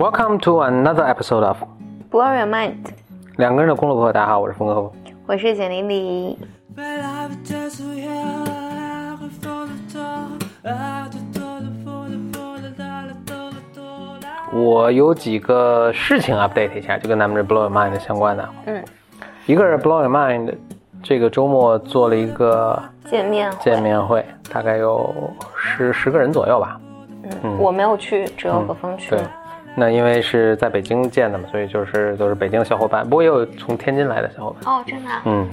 Welcome to another episode of Blow Your Mind，两个人的公路博客。大家好，我是峰哥。我是简丽丽。我有几个事情 update 一下，就跟咱们这 Blow Your Mind 相关的。嗯，一个是 Blow Your Mind，这个周末做了一个见面见面会，大概有十十个人左右吧。嗯，我没有去，只有何峰去。对，那因为是在北京见的嘛，所以就是都是北京的小伙伴，不过也有从天津来的小伙伴。哦，真的？嗯，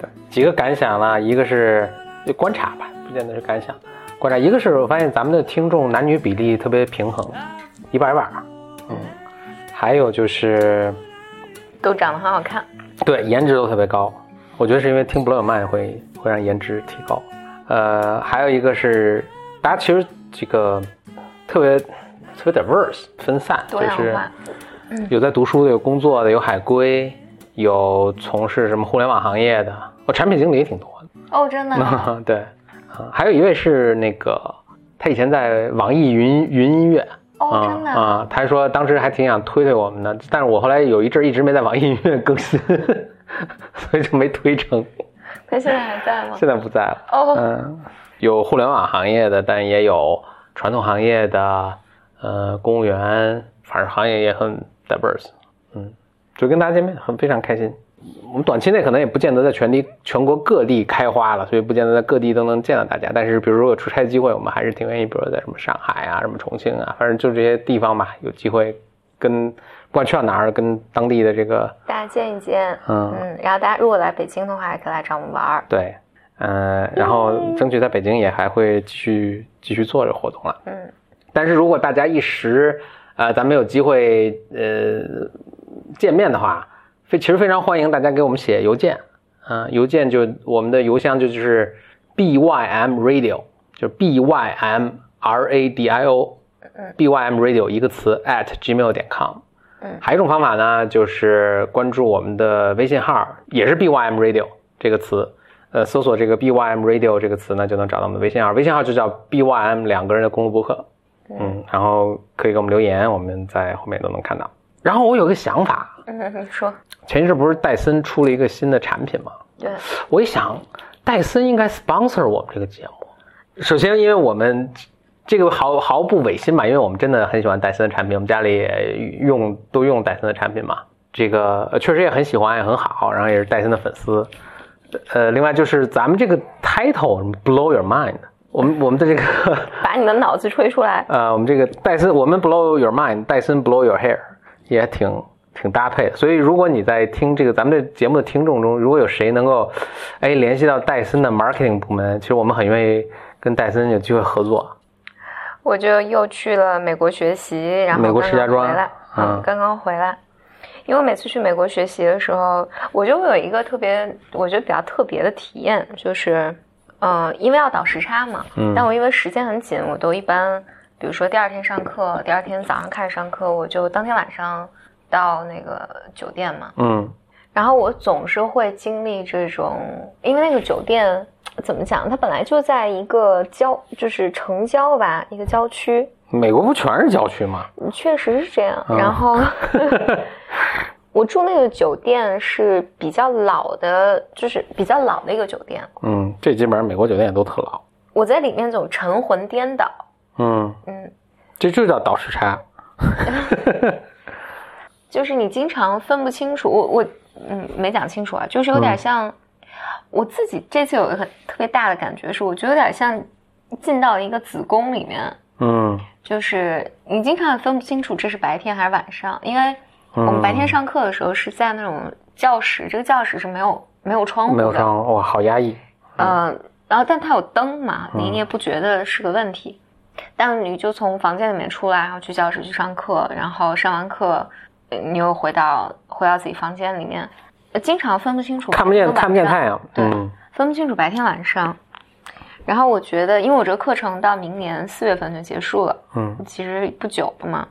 对，几个感想啦？一个是观察吧，不见得是感想。观察，一个是我发现咱们的听众男女比例特别平衡，一半一半。嗯，还有就是都长得很好看，对，颜值都特别高。我觉得是因为听 Blow Mind 会会让颜值提高。呃，还有一个是大家其实这个特别特别 diverse 分散，就是有在读书的，有工作的，有海归，有从事什么互联网行业的，我产品经理也挺多的。哦，真的？对。还有一位是那个，他以前在网易云云音乐哦，真的啊，他说当时还挺想推推我们的，但是我后来有一阵一直没在网易音乐更新，所以就没推成。他现在还在吗？现在不在了。哦，嗯，有互联网行业的，但也有传统行业的，呃，公务员，反正行业也很 diverse。嗯，就跟大家见面很非常开心。我们短期内可能也不见得在全地全国各地开花了，所以不见得在各地都能见到大家。但是，比如说有出差机会，我们还是挺愿意，比如说在什么上海啊、什么重庆啊，反正就这些地方吧，有机会跟不管去到哪儿，跟当地的这个大家见一见。嗯嗯，然后大家如果来北京的话，也可以来找我们玩儿。对，嗯，然后争取在北京也还会继续继续做这活动了。嗯，但是如果大家一时呃咱们有机会呃见面的话。非其实非常欢迎大家给我们写邮件，啊，邮件就我们的邮箱就就是 b y m radio，就 b y m r a d i o，b y m radio 一个词 at gmail 点 com，嗯，还有一种方法呢，就是关注我们的微信号，也是 b y m radio 这个词，呃，搜索这个 b y m radio 这个词呢，就能找到我们的微信号，微信号就叫 b y m 两个人的公路博客，嗯，然后可以给我们留言，我们在后面都能看到。然后我有个想法，嗯，说，前一阵不是戴森出了一个新的产品吗？对，我一想，戴森应该 sponsor 我们这个节目。首先，因为我们这个毫毫不违心嘛，因为我们真的很喜欢戴森的产品，我们家里也用都用戴森的产品嘛。这个确实也很喜欢，也很好，然后也是戴森的粉丝。呃，另外就是咱们这个 title blow your mind，我们我们的这个 把你的脑子吹出来。呃，我们这个戴森，我们 blow your mind，戴森 blow your hair。也挺挺搭配的，所以如果你在听这个咱们这节目的听众中，如果有谁能够，哎，联系到戴森的 marketing 部门，其实我们很愿意跟戴森有机会合作。我就又去了美国学习，然后美国石家庄回来，嗯，刚刚回来。因为每次去美国学习的时候，我就有一个特别，我觉得比较特别的体验，就是，嗯，因为要倒时差嘛，嗯，但我因为时间很紧，我都一般。比如说第二天上课，第二天早上开始上课，我就当天晚上到那个酒店嘛。嗯。然后我总是会经历这种，因为那个酒店怎么讲？它本来就在一个郊，就是城郊吧，一个郊区。美国不全是郊区吗？确实是这样。然后 我住那个酒店是比较老的，就是比较老的一个酒店。嗯，这基本上美国酒店也都特老。我在里面总神魂颠倒。嗯嗯，这就叫倒时差，就是你经常分不清楚。我我嗯没讲清楚啊，就是有点像我自己这次有一个特别大的感觉是，我觉得有点像进到一个子宫里面。嗯，就是你经常分不清楚这是白天还是晚上，因为我们白天上课的时候是在那种教室，这个教室是没有没有窗户的，没有窗户哇，好压抑。嗯，然后但它有灯嘛，你你也不觉得是个问题。但你就从房间里面出来，然后去教室去上课，然后上完课，你又回到回到自己房间里面，经常分不清楚，看不见看不见太阳，对，分不清楚白天晚上。然后我觉得，因为我这个课程到明年四月份就结束了，嗯，其实不久了嘛。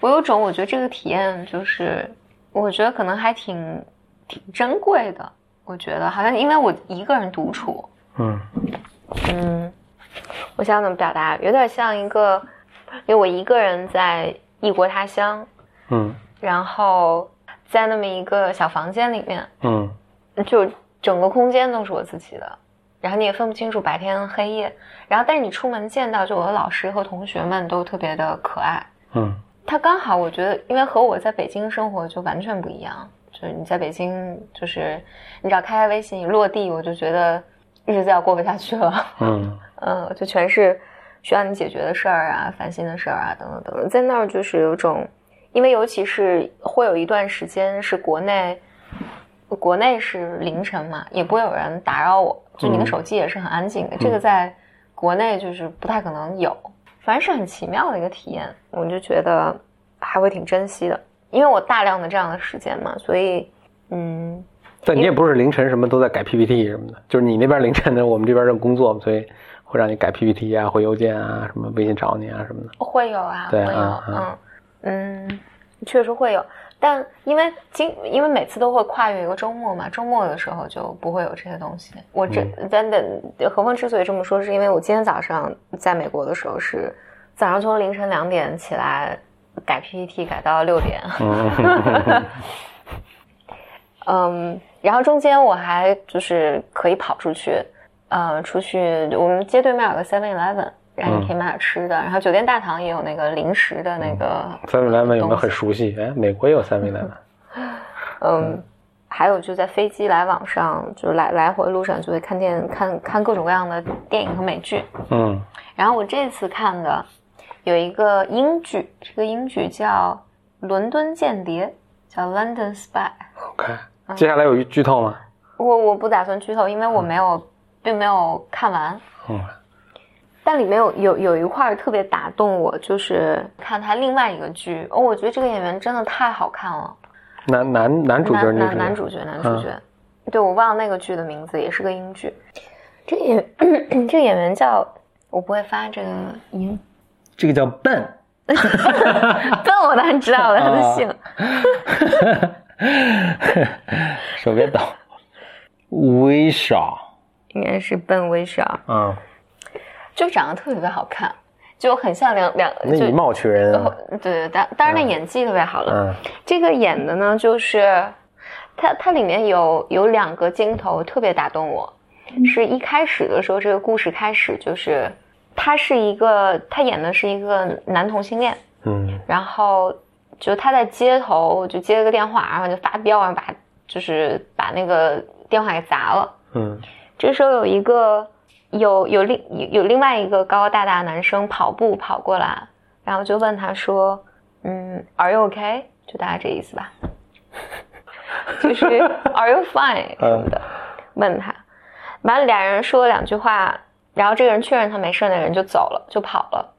我有种我觉得这个体验就是，我觉得可能还挺挺珍贵的。我觉得好像因为我一个人独处，嗯嗯。我想怎么表达？有点像一个，因为我一个人在异国他乡，嗯然后在那么一个小房间里面，嗯就整个空间都是我自己的，然后你也分不清楚白天黑夜，然后但是你出门见到就我的老师和同学们都特别的可爱，嗯他刚好我觉得，因为和我在北京生活就完全不一样，就是你在北京就是你只要开开微信一落地，我就觉得日子要过不下去了，嗯 嗯，就全是需要你解决的事儿啊、烦心的事儿啊等等等等，在那儿就是有种，因为尤其是会有一段时间是国内。国内是凌晨嘛，也不会有人打扰我，就你的嗯手机也是很安静的。这个在国内就是不太可能有，反正是很奇妙的一个体验，我就觉得还会挺珍惜的，因为我大量的这样的时间嘛，所以嗯，但你也不是凌晨什么都在改 PPT 什么的，就是你那边凌晨的，我们这边正工作，所以会让你改 PPT 啊、回邮件啊、什么微信找你啊什么的。会有啊，对会有，嗯嗯嗯，确实会有。但因为今因为每次都会跨越一个周末嘛，周末的时候就不会有这些东西。我这真的，何峰之所以这么说，是因为我今天早上在美国的时候是早上从凌晨两点起来改 PPT 改到六点，嗯。嗯，然后中间我还就是可以跑出去，呃，出去我们街对面有个 Seven Eleven，然后你可以买点吃的，然后酒店大堂也有那个零食的那个三 e 来 e 有没有很熟悉？哎，美国也有三 e 来 e 嗯，还有就在飞机来往上，就来来回路上就会看电看看各种各样的电影和美剧。嗯然后我这次看的有一个英剧，这个英剧叫《伦敦间谍》，叫《London Spy》。，OK。接下来有剧透吗？我我不打算剧透，因为我没有，并没有看完。嗯但里面有有有一块特别打动我，就是看他另外一个剧，哦，我觉得这个演员真的太好看了。男男男主角男女主角男男主角，男主角，对我忘了那个剧的名字，也是个英剧。这个演 这个演员叫我不会发这个音，这个叫笨，笨我当然知道了他的姓 手别抖。微少，应该是笨微少，嗯，就长得特别特别好看，就很像两两就那以貌取人啊。对对，当当然那演技特别好了。嗯这个演的呢，就是它它里面有有两个镜头特别打动我，是一开始的时候，这个故事开始就是他是一个他演的是一个男同性恋，嗯然后就他在街头就接了个电话，然后就发飙，然后把就是把那个电话给砸了。嗯这时候有一个有有另有有另外一个高高大大的男生跑步跑过来，然后就问他说：“嗯，Are you okay？” 就大概这意思吧，就是 Are you fine 什么的，问他。完了，俩人说了两句话，然后这个人确认他没事，那个人就走了，就跑了，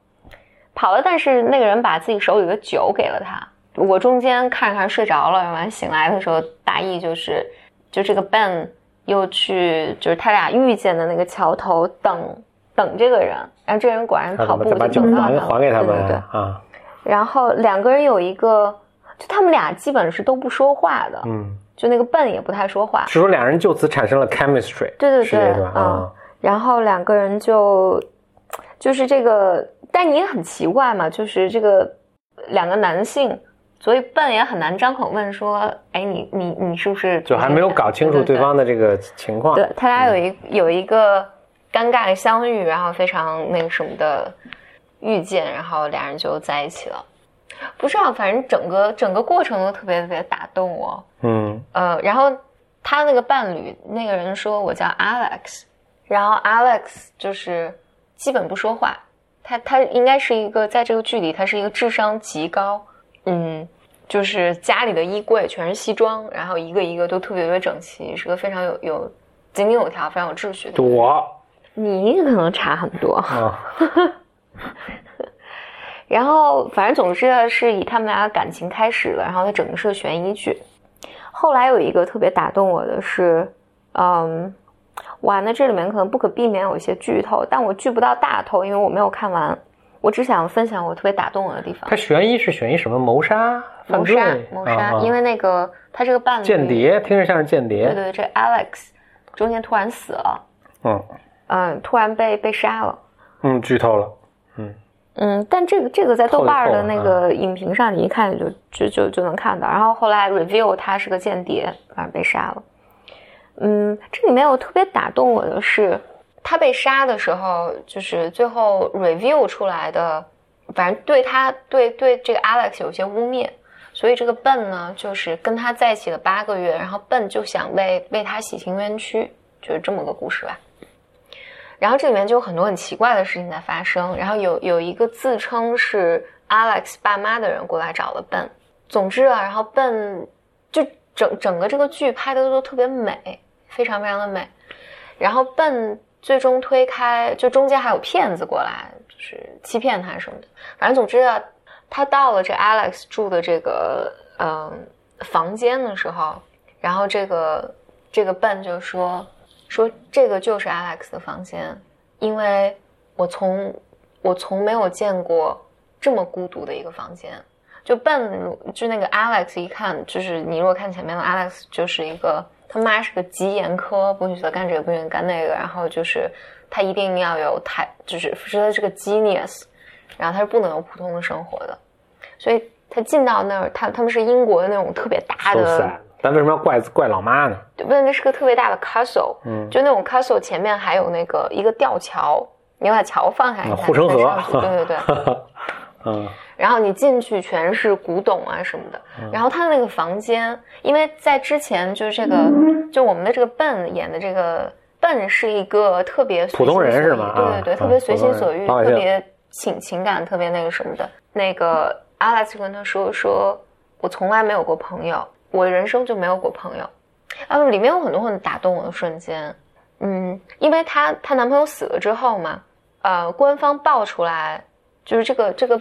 跑了。但是那个人把自己手里的酒给了他。我中间看着看着睡着了，完醒来的时候，大意就是，就这个 Ben 又去，就是他俩遇见的那个桥头等等这个人，然后这个人果然他跑步就等到他还还给他对对对啊？然后两个人有一个，就他们俩基本是都不说话的，嗯，就那个笨也不太说话。是说两人就此产生了 chemistry，对对对是，吧？嗯啊，然后两个人就就是这个，但你也很奇怪嘛，就是这个两个男性，所以笨也很难张口问说，哎，你你你是不是就还没有搞清楚对方的这个情况。对他俩有一有一个尴尬的相遇，然后非常那个什么的遇见，然后俩人就在一起了。不知道，反正整个整个过程都特别特别打动我。嗯呃，然后他那个伴侣那个人说我叫 Alex，然后 Alex 就是基本不说话，他他应该是一个在这个剧里他是一个智商极高，嗯，就是家里的衣柜全是西装，然后一个一个都特别特别整齐，是个非常有有井井有条、非常有秩序的。我你可能差很多，啊，然后反正总之是以他们俩的感情开始了，然后它整个是个悬疑剧。后来有一个特别打动我的是，嗯，哇，那这里面可能不可避免有一些剧透，但我剧不到大透，因为我没有看完。我只想分享我特别打动我的地方他，悬疑是悬疑什么？谋杀、犯罪谋杀，谋杀，因为那个他是个伴侣间，谍，听着像是间谍。对对对，这 Alex 中间突然死了，嗯嗯，突然被被杀了。嗯，剧透了。嗯嗯，但这个这个在豆瓣的那个影评上，你一看就就就就能看到。然后后来 review 他是个间谍，反正被杀了。嗯，这里面有特别打动我的是，他被杀的时候，就是最后 review 出来的，反正对他对对这个 Alex 有些污蔑，所以这个笨呢，就是跟他在一起了八个月，然后笨就想为为他洗清冤屈，就是这么个故事吧。然后这里面就有很多很奇怪的事情在发生，然后有有一个自称是 Alex 爸妈的人过来找了笨。总之啊，然后笨就整整个这个剧拍的都特别美，非常非常的美。然后笨最终推开，就中间还有骗子过来，就是欺骗他什么的。反正总之啊，他到了这 Alex 住的这个嗯房间的时候，然后这个这个笨就说。说这个就是 Alex 的房间，因为我从我从没有见过这么孤独的一个房间。就笨，就那个 Alex 一看，就是你如果看前面的 Alex，就是一个他妈是个极严苛，不许他干这个，不许干那个，然后就是他一定要有太，就是说他是个 genius，然后他是不能有普通的生活的。所以他进到那儿，他他们是英国的那种特别大的。但为什么要怪怪老妈呢？问那是个特别大的 castle，嗯，就那种 castle 前面还有那个一个吊桥，你把桥放下，护城河，对对对，嗯，然后你进去全是古董啊什么的，然后他的那个房间，因为在之前就是这个，就我们的这个笨演的这个笨是一个特别普通人是吗？对对对，特别随心所欲，特别情情感特别那个什么的。那个 Alex 跟他说说，我从来没有过朋友。我人生就没有过朋友，啊，里面有很多很打动我的瞬间，嗯，因为她她男朋友死了之后嘛，呃，官方爆出来，就是这个这个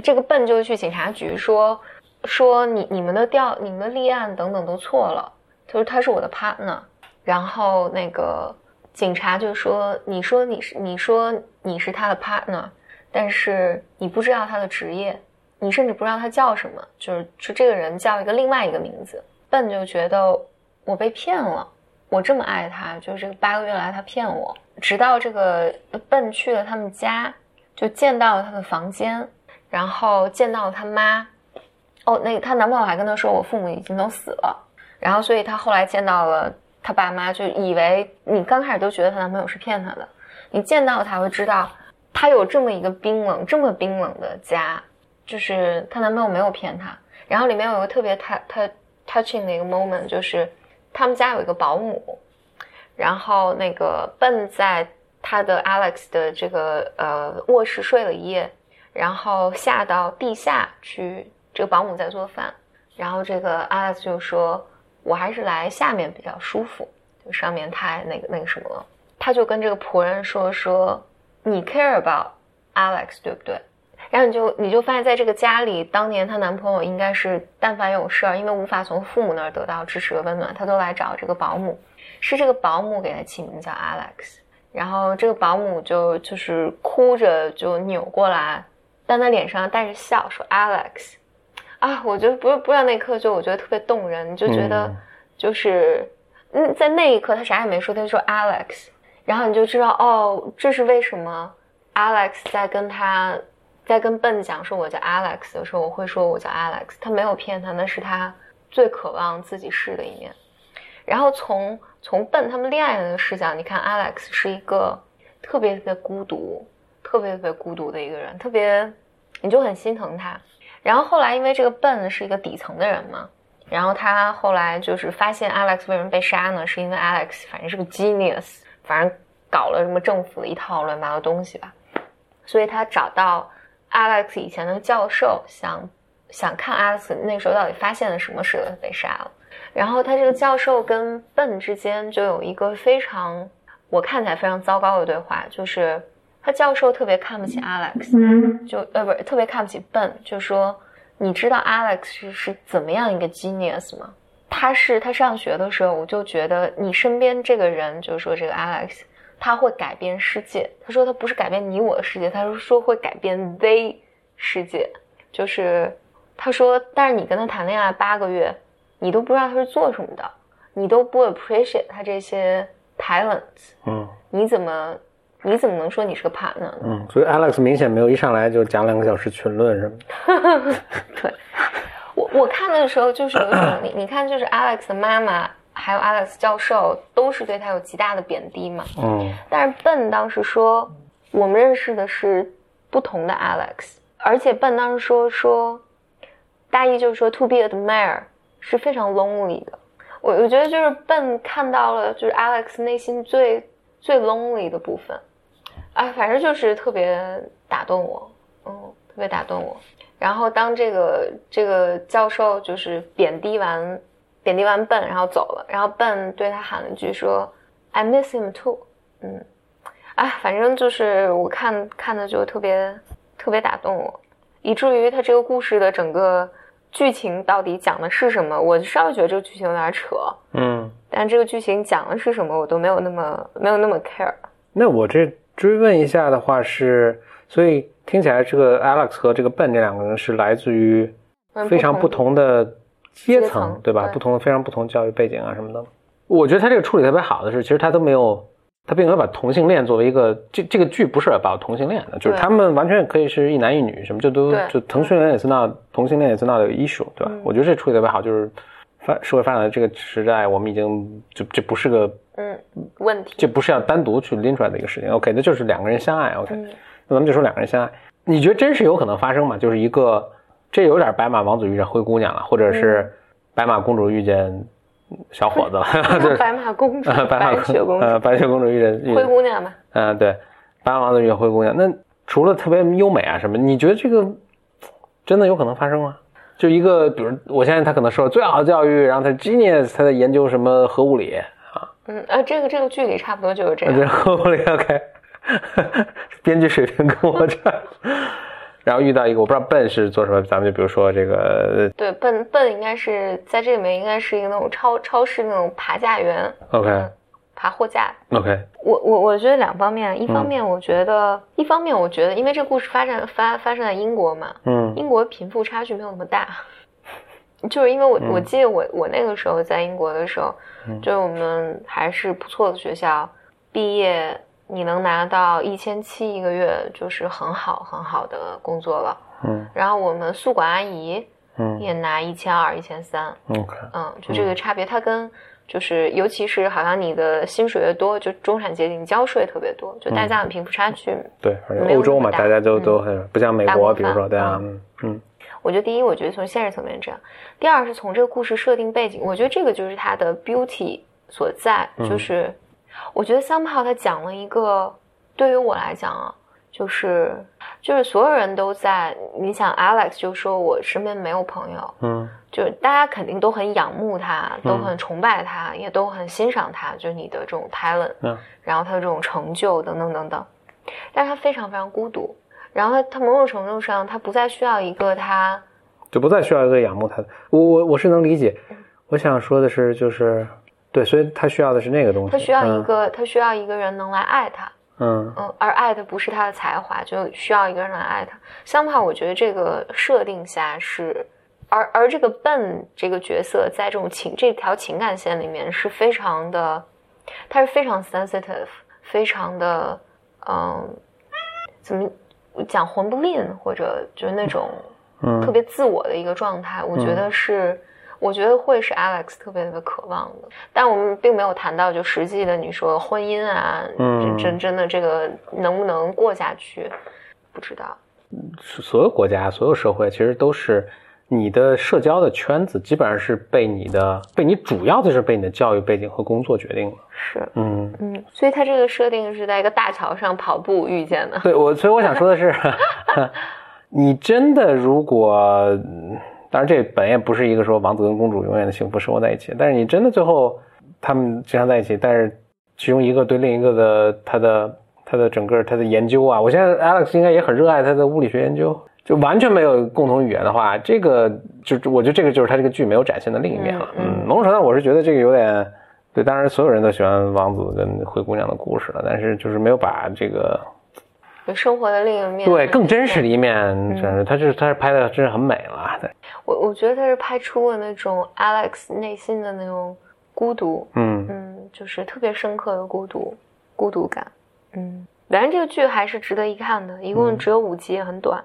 这个笨就去警察局说说你你们的调你们的立案等等都错了，他说他是我的 partner，然后那个警察就说你说你是你说你是他的 partner，但是你不知道他的职业。你甚至不知道他叫什么，就是就这个人叫一个另外一个名字。笨就觉得我被骗了，我这么爱他，就是这个八个月来他骗我。直到这个笨去了他们家，就见到了他的房间，然后见到了他妈。哦，那她男朋友还跟她说，我父母已经都死了。然后，所以她后来见到了她爸妈，就以为你刚开始都觉得她男朋友是骗她的，你见到才会知道，她有这么一个冰冷、这么冰冷的家。就是她男朋友没有骗她，然后里面有个特别她她 touching 的一个 moment，就是他们家有一个保姆，然后那个笨在他的 Alex 的这个呃卧室睡了一夜，然后下到地下去，这个保姆在做饭，然后这个 Alex 就说：“我还是来下面比较舒服，就上面太那个那个什么了。”他就跟这个仆人说：“说你 care about Alex 对不对？”然后你就你就发现，在这个家里，当年她男朋友应该是，但凡有事儿，因为无法从父母那儿得到支持和温暖，他都来找这个保姆。是这个保姆给他起名叫 Alex。然后这个保姆就就是哭着就扭过来，但他脸上带着笑说 Alex。啊，我觉得不是不知道那一刻就我觉得特别动人，你就觉得就是嗯，在那一刻他啥也没说，他就说 Alex。然后你就知道哦，这是为什么 Alex 在跟他。在跟笨讲说我叫 Alex 的时候，我会说我叫 Alex。他没有骗他，那是他最渴望自己是的一面。然后从从笨他们恋爱的视角，你看 Alex 是一个特别特别孤独、特别特别孤独的一个人，特别你就很心疼他。然后后来因为这个笨是一个底层的人嘛，然后他后来就是发现 Alex 为什么被杀呢？是因为 Alex 反正是个 genius，反正搞了什么政府的一套乱七八糟东西吧，所以他找到。Alex 以前的教授想想看 Alex 那时候到底发现了什么，使得他被杀了。然后他这个教授跟笨之间就有一个非常我看起来非常糟糕的对话，就是他教授特别看不起 Alex，就呃不是特别看不起 Ben，，就说你知道 Alex 是是怎么样一个 genius 吗？他是他上学的时候，我就觉得你身边这个人，就是说这个 Alex。他会改变世界。他说他不是改变你我的世界，他是说会改变 they 世界。就是他说，但是你跟他谈恋爱八个月，你都不知道他是做什么的，你都不 appreciate 他这些 talents。嗯，你怎么你怎么能说你是个 partner 呢？嗯，所以 Alex 明显没有一上来就讲两个小时群论什么的。对，我我看的时候就是有一种，你你看，就是 Alex 的妈妈还有 Alex 教授都是对他有极大的贬低嘛。嗯。但是 Ben 当时说，我们认识的是不同的 Alex，而且 Ben 当时说说，大意就是说，to be admired 是非常 lonely 的。我我觉得就是 Ben 看到了就是 Alex 内心最最 lonely 的部分。哎，反正就是特别打动我，嗯，特别打动我。然后当这个这个教授就是贬低完贬低完笨，然后走了，然后笨对他喊了一句说：“I miss him too。”嗯，哎，反正就是我看看的就特别特别打动我，以至于他这个故事的整个剧情到底讲的是什么，我稍微觉得这个剧情有点扯，嗯，但这个剧情讲的是什么，我都没有那么没有那么 care。那我这。追问一下的话是，所以听起来这个 Alex 和这个 Ben 这两个人是来自于非常不同的阶层，对吧？不同的非常不同教育背景啊什么的。我觉得他这个处理特别好的是，其实他都没有，他并没有把同性恋作为一个这这个剧不是把同性恋的，就是他们完全可以是一男一女什么，就都就同性恋也是那同性恋也是那的 issue，对吧？我觉得这处理特别好，就是发社会发展的这个时代，我们已经就这不是个。嗯，问题这不是要单独去拎出来的一个事情。OK，那就是两个人相爱。OK，那咱们就说两个人相爱。你觉得真是有可能发生吗？就是一个，这有点白马王子遇见灰姑娘了，或者是白马公主遇见小伙子了。白马公主，白雪公主，白雪公主遇见灰姑娘吧？嗯，对，白马王子遇见灰姑娘。那除了特别优美啊什么，你觉得这个真的有可能发生吗？就一个，比如我相信他可能受了最好的教育，然后他 genius，他在研究什么核物理。嗯啊，这个这个剧里差不多就是这样。然后我 OK，编剧水平跟我差。然后遇到一个我不知道笨是做什么，咱们就比如说这个。对，笨笨应该是在这里面应该是一个那种超超市那种爬架员。OK。爬货架。OK。我我我觉得两方面，一方面我觉得，一方面我觉得，因为这个故事发展发发生在英国嘛，嗯，英国贫富差距没有那么大。就是因为我我记得我我那个时候在英国的时候，就我们还是不错的学校，毕业你能拿到一千七一个月，就是很好很好的工作了。嗯，然后我们宿管阿姨，嗯，也拿一千二一千三。OK，嗯，就这个差别，它跟就是尤其是好像你的薪水越多，就中产阶级交税特别多，就大家的贫富差距。对，欧洲嘛，大家都都很不像美国，比如说对啊，嗯。我觉得第一，我觉得从现实层面这样；第二是从这个故事设定背景，我觉得这个就是它的 beauty 所在。就是我觉得 somehow 他讲了一个，对于我来讲啊，就是就是所有人都在。你想 Alex 就说我身边没有朋友，嗯，就是大家肯定都很仰慕他，都很崇拜他，也都很欣赏他，就是你的这种 talent，嗯，然后他的这种成就等等等等，但是他非常非常孤独。然后他他某种程度上，他不再需要一个他，就不再需要一个仰慕他的。我我我是能理解。我想说的是，就是对，所以他需要的是那个东西。他需要一个，他需要一个人能来爱他。嗯嗯，而爱的不是他的才华，就需要一个人来爱他。相反，我觉得这个设定下是，而而这个笨这个角色在这种情这条情感线里面是非常的，他是非常 sensitive，非常的嗯，怎么？讲魂不吝，或者就是那种特别自我的一个状态，我觉得是，我觉得会是 Alex 特别特别渴望的。但我们并没有谈到就实际的，你说婚姻啊，真真的这个能不能过下去，不知道。所有国家、所有社会其实都是。你的社交的圈子基本上是被你的被你主要的是被你的教育背景和工作决定了。是，嗯嗯，所以他这个设定是在一个大桥上跑步遇见的。对我，所以我想说的是 你真的如果，当然这本也不是一个说王子跟公主永远的幸福生活在一起，但是你真的最后他们经常在一起，但是其中一个对另一个的他的他的整个他的研究啊，我现在 Alex 应该也很热爱他的物理学研究。就完全没有共同语言的话，这个就我觉得这个就是他这个剧没有展现的另一面了。嗯，某种程度上我是觉得这个有点对，当然所有人都喜欢王子跟灰姑娘的故事了，但是就是没有把这个生活的另一面对更真实的一面，就是他是他是拍的真是很美了。对，我我觉得他是拍出了那种 Alex 内心的那种孤独，嗯嗯，就是特别深刻的孤独孤独感。嗯，反正这个剧还是值得一看的，一共只有五集，也很短。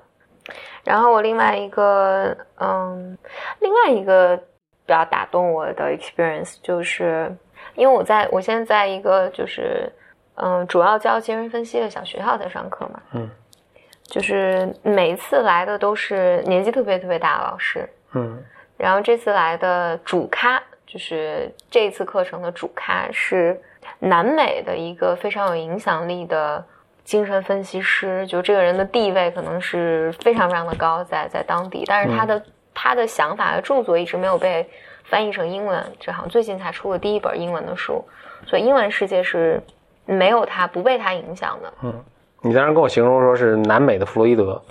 然后我另外一个，嗯，另外一个比较打动我的 experience 就是，因为我在我现在在一个就是，嗯，主要教精神分析的小学校在上课嘛，嗯，就是每一次来的都是年纪特别特别大的老师，嗯，然后这次来的主咖就是这次课程的主咖是南美的一个非常有影响力的。精神分析师，就这个人的地位可能是非常非常的高，在在当地，但是他的他的想法和著作一直没有被翻译成英文，这好像最近才出了第一本英文的书，所以英文世界是没有他不被他影响的。嗯，你当时跟我形容说是南美的弗洛伊德。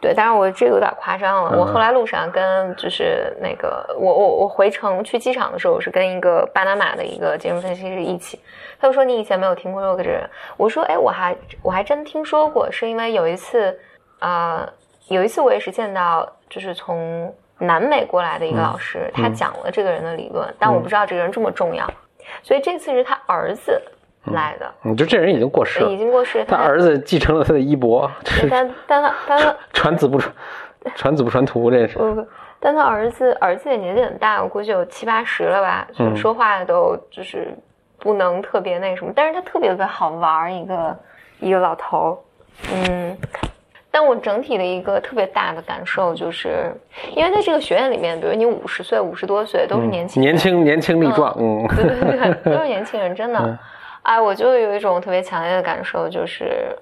对，但是我这个有点夸张了。我后来路上跟就是那个我我我回程去机场的时候，我是跟一个巴拿马的一个金融分析师一起，他就说你以前没有听过这个人。我说哎，我还我还真听说过，是因为有一次啊，有一次我也是见到就是从南美过来的一个老师，他讲了这个人的理论，但我不知道这个人这么重要，所以这次是他儿子。来的，你就这人已经过世了，已经过世。他儿子继承了他的衣钵，但但他他传子不传，传子不传徒，这是。不不，但他儿子儿子也年纪很大，我估计有七八十了吧，就说话都就是不能特别那什么，但是他特别特别好玩一个一个老头嗯。但我整体的一个特别大的感受就是，因为在这个学院里面，比如你五十岁、五十多岁都是年轻年轻年轻力壮，嗯，对对对，都是年轻人，真的。哎，我就有一种特别强烈的感受，就是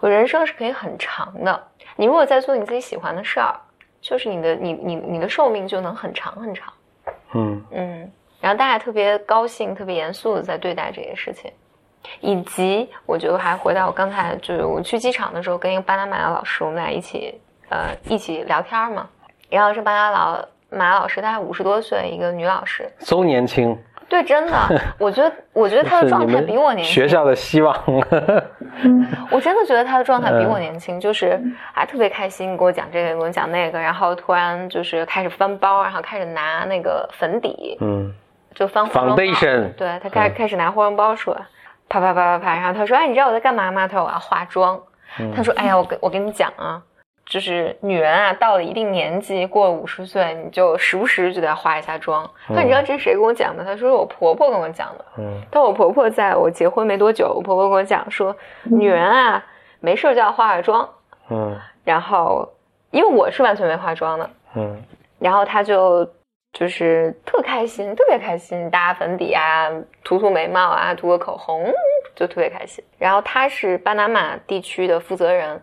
我人生是可以很长的。你如果在做你自己喜欢的事儿，就是你的你你你的寿命就能很长很长。嗯嗯，然后大家特别高兴、特别严肃的在对待这些事情，以及我觉得还回到我刚才就是我去机场的时候，跟一个巴拿马的老师，我们俩一起呃一起聊天嘛。然后是巴拿老马老师，大概五十多岁，一个女老师，都年轻。对，真的，我觉得，我觉得他的状态比我年轻。学校的希望。我真的觉得他的状态比我年轻，就是还特别开心，给我讲这个，给我讲那个，然后突然就是开始翻包，然后开始拿那个粉底，嗯，就翻化妆包。对他开开始拿化妆包出来，啪啪啪啪啪，然后他说：“哎，你知道我在干嘛吗？”他说：“我要化妆。”他说：“哎呀，我跟我跟你讲啊。”就是女人啊，到了一定年纪，过了五十岁，你就时不时就得化一下妆。那你知道这是谁跟我讲的？她说我婆婆跟我讲的。嗯，但我婆婆在我结婚没多久，我婆婆跟我讲说，女人啊，没事就要化化妆。嗯，然后因为我是完全没化妆的。嗯，然后她就就是特开心，特别开心，搭粉底啊，涂涂眉毛啊，涂个口红，就特别开心。然后她是巴拿马地区的负责人。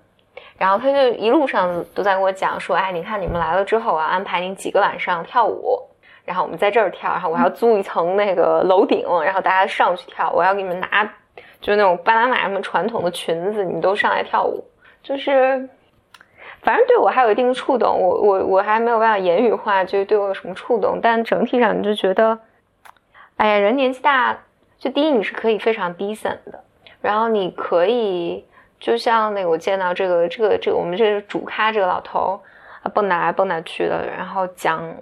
然后他就一路上都在跟我讲说，哎，你看你们来了之后啊，安排你几个晚上跳舞，然后我们在这儿跳，然后我要租一层那个楼顶，然后大家上去跳，我要给你们拿，就是那种巴拿马什么传统的裙子，你们都上来跳舞，就是，反正对我还有一定的触动，我我我还没有办法言语化，就是对我有什么触动，但整体上你就觉得，哎呀，人年纪大，就第一你是可以非常 decent 的，然后你可以。就像那个，我见到这个这个这个我们这个主咖这个老头啊，蹦哪来蹦哪去的，然后讲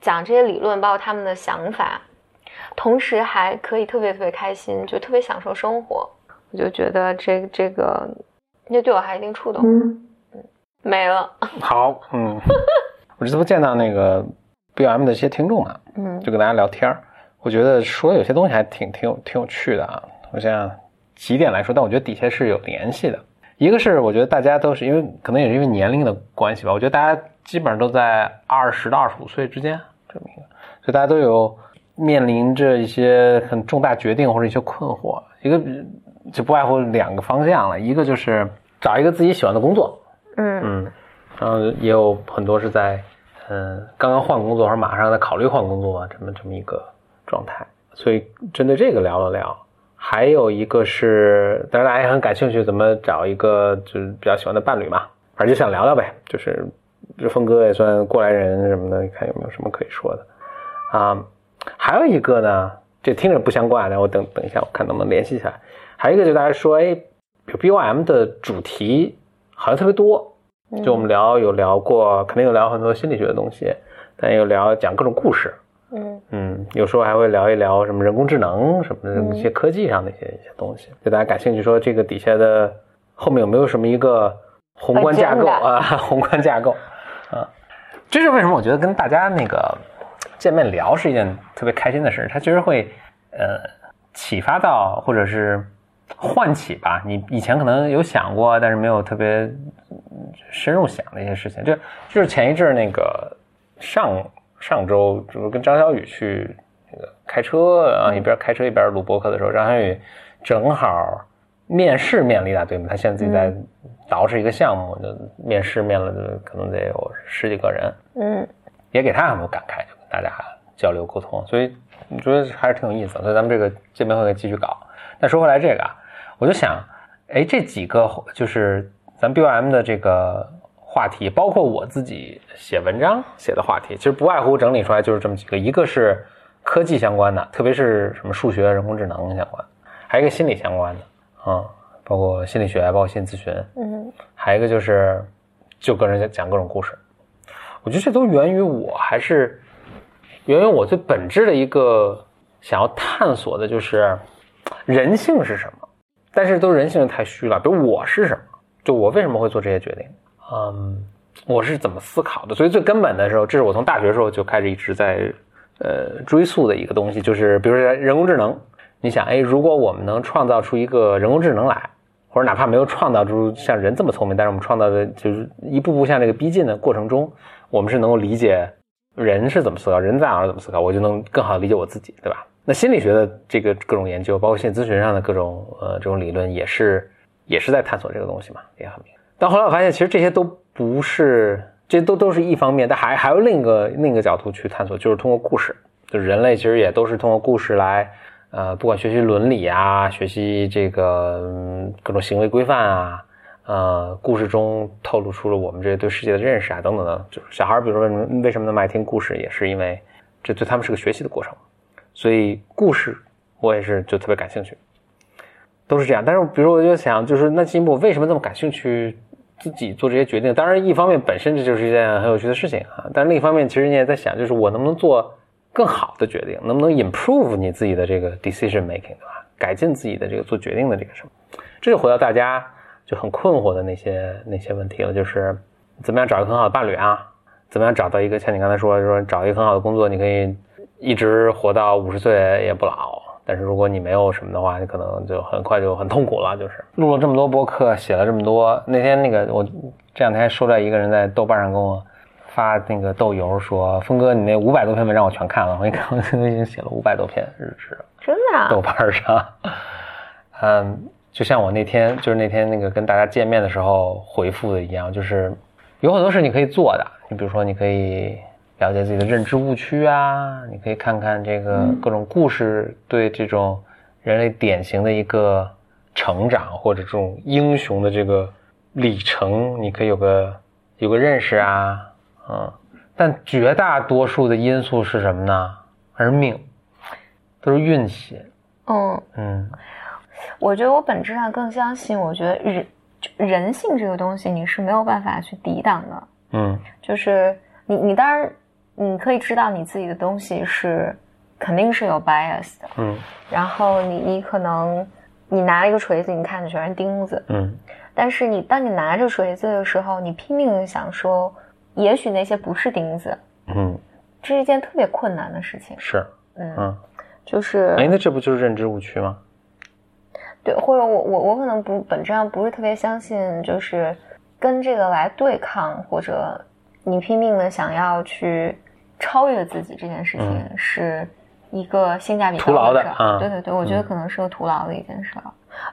讲这些理论，包括他们的想法，同时还可以特别特别开心，就特别享受生活。我就觉得这这个，那对我还一定触动。嗯，没了。好，嗯，我这次不见到那个 B M 的一些听众嘛，嗯，就跟大家聊天儿我觉得说有些东西还挺挺有挺有趣的啊。我想。几点来说，但我觉得底下是有联系的。一个是我觉得大家都是因为可能也是因为年龄的关系吧，我觉得大家基本上都在二十到二十五岁之间这么一个，所以大家都有面临着一些很重大决定或者一些困惑。一个就不外乎两个方向了，一个就是找一个自己喜欢的工作，嗯嗯，然后也有很多是在嗯刚刚换工作或者马上在考虑换工作这么这么一个状态，所以针对这个聊了聊。还有一个是，当然大家也很感兴趣，怎么找一个就是比较喜欢的伴侣嘛，反正就想聊聊呗。就是这峰哥也算过来人什么的，你看有没有什么可以说的啊？还有一个呢，这听着不相关的，我等等一下，我看能不能联系起来。还有一个就大家说，哎，B O M 的主题好像特别多，就我们聊有聊过，肯定有聊很多心理学的东西，但有聊讲各种故事。嗯嗯，有时候还会聊一聊什么人工智能什么的一些科技上的一些一些东西，就大家感兴趣，说这个底下的后面有没有什么一个宏观架构啊？宏观架构 啊，这是为什么？我觉得跟大家那个见面聊是一件特别开心的事。它其实会呃启发到，或者是唤起吧，你以前可能有想过，但是没有特别深入想的一些事情。就就是前一阵那个上上周，就是跟张小雨去那个开车啊，一边开车一边录播客的时候，张小雨正好。面试面了一大堆嘛，他现在自己在捯饬一个项目，就面试面了可能得有十几个人，嗯，也给他很多感慨，就跟大家交流沟通，所以我觉得还是挺有意思的。所以咱们这个见面会继续搞。那说回来这个啊，我就想，哎，这几个就是咱 BOM 的这个话题，包括我自己写文章写的话题，其实不外乎整理出来就是这么几个，一个是科技相关的，特别是什么数学、人工智能相关，还有一个心理相关的。啊，包括心理学，包括心理咨询，嗯，还有一个就是，就跟人家讲各种故事，我觉得这都源于我还是源于我最本质的一个想要探索的，就是人性是什么。但是都人性太虚了，比如我是什么，就我为什么会做这些决定，嗯，我是怎么思考的。所以最根本的时候，这是我从大学时候就开始一直在呃追溯的一个东西，就是比如说人工智能。你想，哎，如果我们能创造出一个人工智能来，或者哪怕没有创造出像人这么聪明，但是我们创造的就是一步步向这个逼近的过程中，我们是能够理解人是怎么思考，人在哪儿怎么思考，我就能更好的理解我自己，对吧？那心理学的这个各种研究，包括心理咨询上的各种呃这种理论，也是也是在探索这个东西嘛，也很明。但后来我发现，其实这些都不是，这都都是一方面，但还还有另一个另一个角度去探索，就是通过故事，就是人类其实也都是通过故事来。呃，不管学习伦理啊，学习这个各种行为规范啊，呃，故事中透露出了我们这对世界的认识啊，等等的。就是小孩，比如说为什么为什么那么爱听故事，也是因为这对他们是个学习的过程。所以故事我也是就特别感兴趣，都是这样。但是比如说，我就想，就是那进一步为什么这么感兴趣，自己做这些决定？当然，一方面本身这就是一件很有趣的事情啊，但另一方面，其实你也在想，就是我能不能做。更好的决定，能不能 improve 你自己的这个 decision making，对吧？改进自己的这个做决定的这个什么？这就回到大家就很困惑的那些那些问题了，就是怎么样找一个很好的伴侣啊？怎么样找到一个像你刚才说说找一个很好的工作，你可以一直活到五十岁也不老。但是如果你没有什么的话，你可能就很快就很痛苦了。就是录了这么多播客，写了这么多，那天那个我这两天收到一个人在豆瓣上跟我。发那个豆油说：“峰哥，你那五百多篇文章我全看了，我一看，我已经写了五百多篇日志，真的？啊豆瓣上，嗯，就像我那天就是那天那个跟大家见面的时候回复的一样，就是有很多事你可以做的。你比如说，你可以了解自己的认知误区啊，你可以看看这个各种故事对这种人类典型的一个成长或者这种英雄的这个里程，你可以有个有个认识啊。”嗯，但绝大多数的因素是什么呢？还是命，都是运气。嗯嗯，我觉得我本质上更相信，我觉得人人性这个东西你是没有办法去抵挡的。嗯，就是你你当然你可以知道你自己的东西是肯定是有 bias 的。嗯，然后你你可能你拿了一个锤子，你看的全是钉子。嗯，但是你当你拿着锤子的时候，你拼命的想说。也许那些不是钉子，嗯，这是一件特别困难的事情。是，嗯，就是，哎，那这不就是认知误区吗？对，或者我我我可能不本质上不是特别相信，就是跟这个来对抗，或者你拼命的想要去超越自己这件事情，是一个性价比徒劳的事儿。对对对，我觉得可能是个徒劳的一件事儿。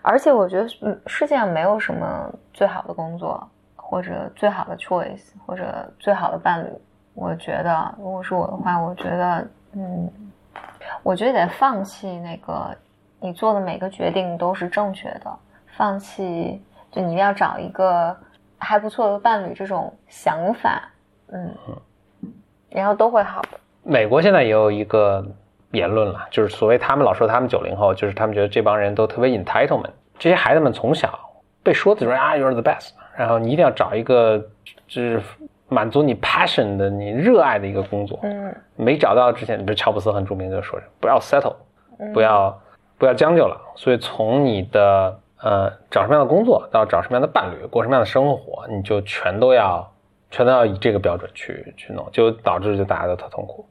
而且我觉得，嗯，世界上没有什么最好的工作。或者最好的 choice，或者最好的伴侣，我觉得，如果是我的话，我觉得，嗯，我觉得得放弃那个你做的每个决定都是正确的，放弃就你一定要找一个还不错的伴侣这种想法，嗯，然后都会好的。美国现在也有一个言论了，就是所谓他们老说他们九零后，就是他们觉得这帮人都特别 entitlement，这些孩子们从小被说的就是啊，you're the best。然后你一定要找一个，就是满足你 passion 的、你热爱的一个工作。嗯，没找到之前，比如乔布斯很著名就说不要 settle，不要不要将就了。所以从你的呃，找什么样的工作，到找什么样的伴侣，过什么样的生活，你就全都要，全都要以这个标准去去弄，就导致就大家都特痛苦。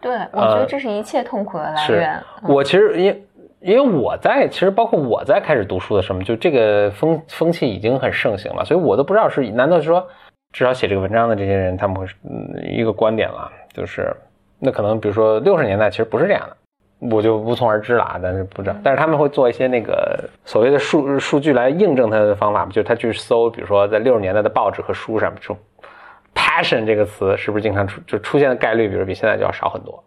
对，我觉得这是一切痛苦的来源。我其实因因为我在，其实包括我在开始读书的时候，就这个风风气已经很盛行了，所以我都不知道是难道是说，至少写这个文章的这些人，他们会嗯一个观点了，就是那可能比如说六十年代其实不是这样的。我就无从而知了啊，但是不知道。但是他们会做一些那个所谓的数数据来印证他的方法就是他去搜，比如说在六十年代的报纸和书上，说 “passion” 这个词是不是经常出就出现的概率，比如比现在就要少很多。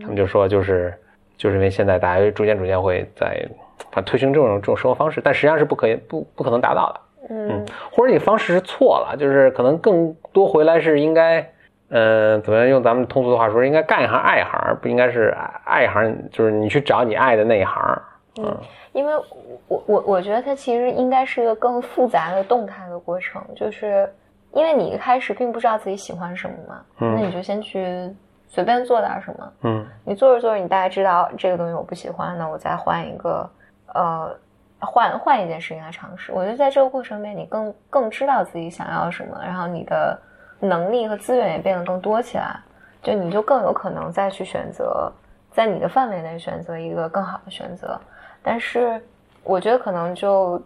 他们就说，就是就是因为现在大家逐渐逐渐会在推行这种这种生活方式，但实际上是不可以不不可能达到的。嗯，或者你方式是错了，就是可能更多回来是应该。嗯，怎么样用咱们通俗的话说，应该干一行爱一行，不应该是爱一行，就是你去找你爱的那一行。嗯，因为我我我觉得它其实应该是一个更复杂的动态的过程，就是因为你一开始并不知道自己喜欢什么嘛，那你就先去随便做点什么。嗯，你做着做着，你大概知道这个东西我不喜欢，那我再换一个，呃，换换一件事情来尝试。我觉得在这个过程里面，你更更知道自己想要什么，然后你的。能力和资源也变得更多起来，就你就更有可能再去选择，在你的范围内选择一个更好的选择。但是，我觉得可能就，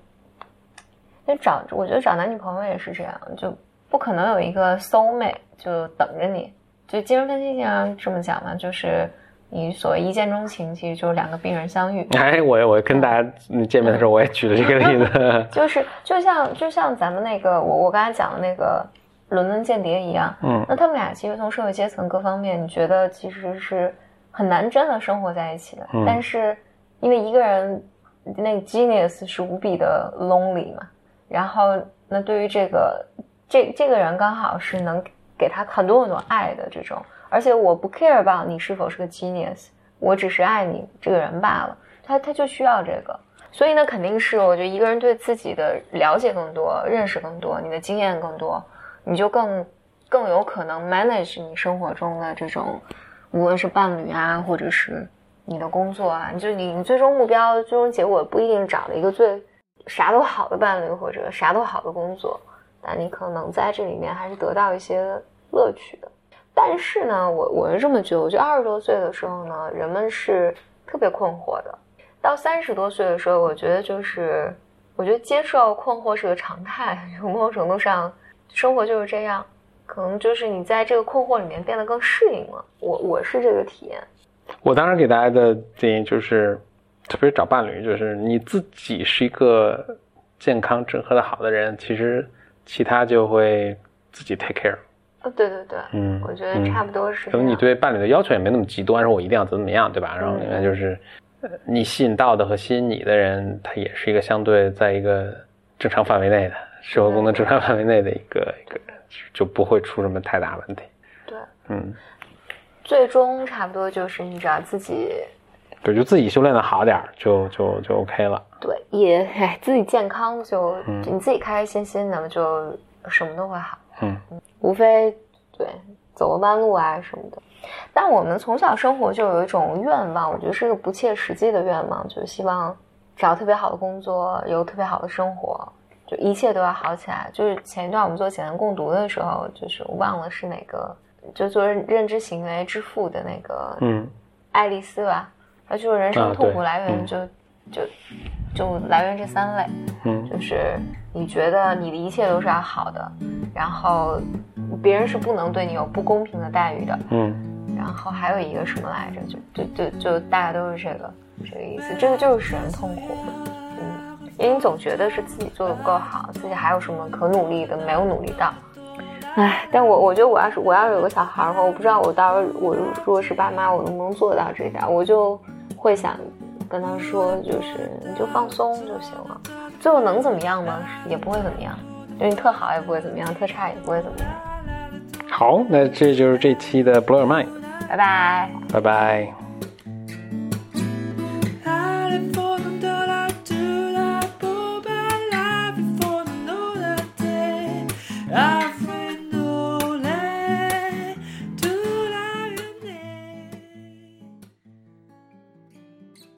就找，我觉得找男女朋友也是这样，就不可能有一个 soul mate 就等着你。就精神分析经常这么讲嘛，就是你所谓一见钟情，其实就是两个病人相遇。哎，我我跟大家见面的时候，我也举了这个例子，就是就像就像咱们那个我我刚才讲的那个。伦敦间谍一样，嗯，那他们俩其实从社会阶层各方面，你觉得其实是很难真的生活在一起的。但是因为一个人那个 genius 是无比的 lonely 嘛，然后那对于这个这这个人刚好是能给他很多很多爱的这种，而且我不 care about 你是否是个 genius，我只是爱你这个人罢了。他他就需要这个，所以呢，肯定是我觉得一个人对自己的了解更多，认识更多，你的经验更多。你就更更有可能 manage 你生活中的这种，无论是伴侣啊，或者是你的工作啊，就你你最终目标、最终结果不一定找了一个最啥都好的伴侣或者啥都好的工作，但你可能在这里面还是得到一些乐趣的。但是呢，我我是这么觉得，我觉得二十多岁的时候呢，人们是特别困惑的。到三十多岁的时候，我觉得就是，我觉得接受困惑是个常态，某种程度上。生活就是这样，可能就是你在这个困惑里面变得更适应了。我我是这个体验。我当时给大家的建议就是，特别是找伴侣，就是你自己是一个健康、整合的好的人，其实其他就会自己 take care。哦，对对对，嗯，我觉得差不多是。可能你对伴侣的要求也没那么极端，说我一定要怎么怎么样，对吧？然后另外就是，你吸引到的和吸引你的人，他也是一个相对在一个正常范围内的。社会功能正常范围内的一个一个，就不会出什么太大问题。对，嗯，最终差不多就是你只要自己，对，就自己修炼的好点儿就就就 OK 了。对，也哎，自己健康就你自己开开心心的，就什么都会好。嗯，无非对走个弯路啊什么的。但我们从小生活就有一种愿望，我觉得是个不切实际的愿望，就是希望找特别好的工作，有特别好的生活。就一切都要好起来。就是前一段我们做简单共读的时候，就是我忘了是哪个，就做认知行为之父的那个，嗯，爱丽丝吧。她就是人生痛苦来源就就就来源这三类，嗯，就是你觉得你的一切都是要好的，然后别人是不能对你有不公平的待遇的，嗯，然后还有一个什么来着？就就就就大家都是这个这个意思，这个就是使人痛苦。因为你总觉得是自己做的不够好，自己还有什么可努力的没有努力到，唉，但我我觉得我要是我要是有个小孩的话，我不知道我到时候我如果是爸妈，我能不能做到这点，我就会想跟他说，就是你就放松就行了，最后能怎么样吗？也不会怎么样，就你特好也不会怎么样，特差也不会怎么样。好，那这就是这期的 Blow Your Mind，拜拜，拜拜。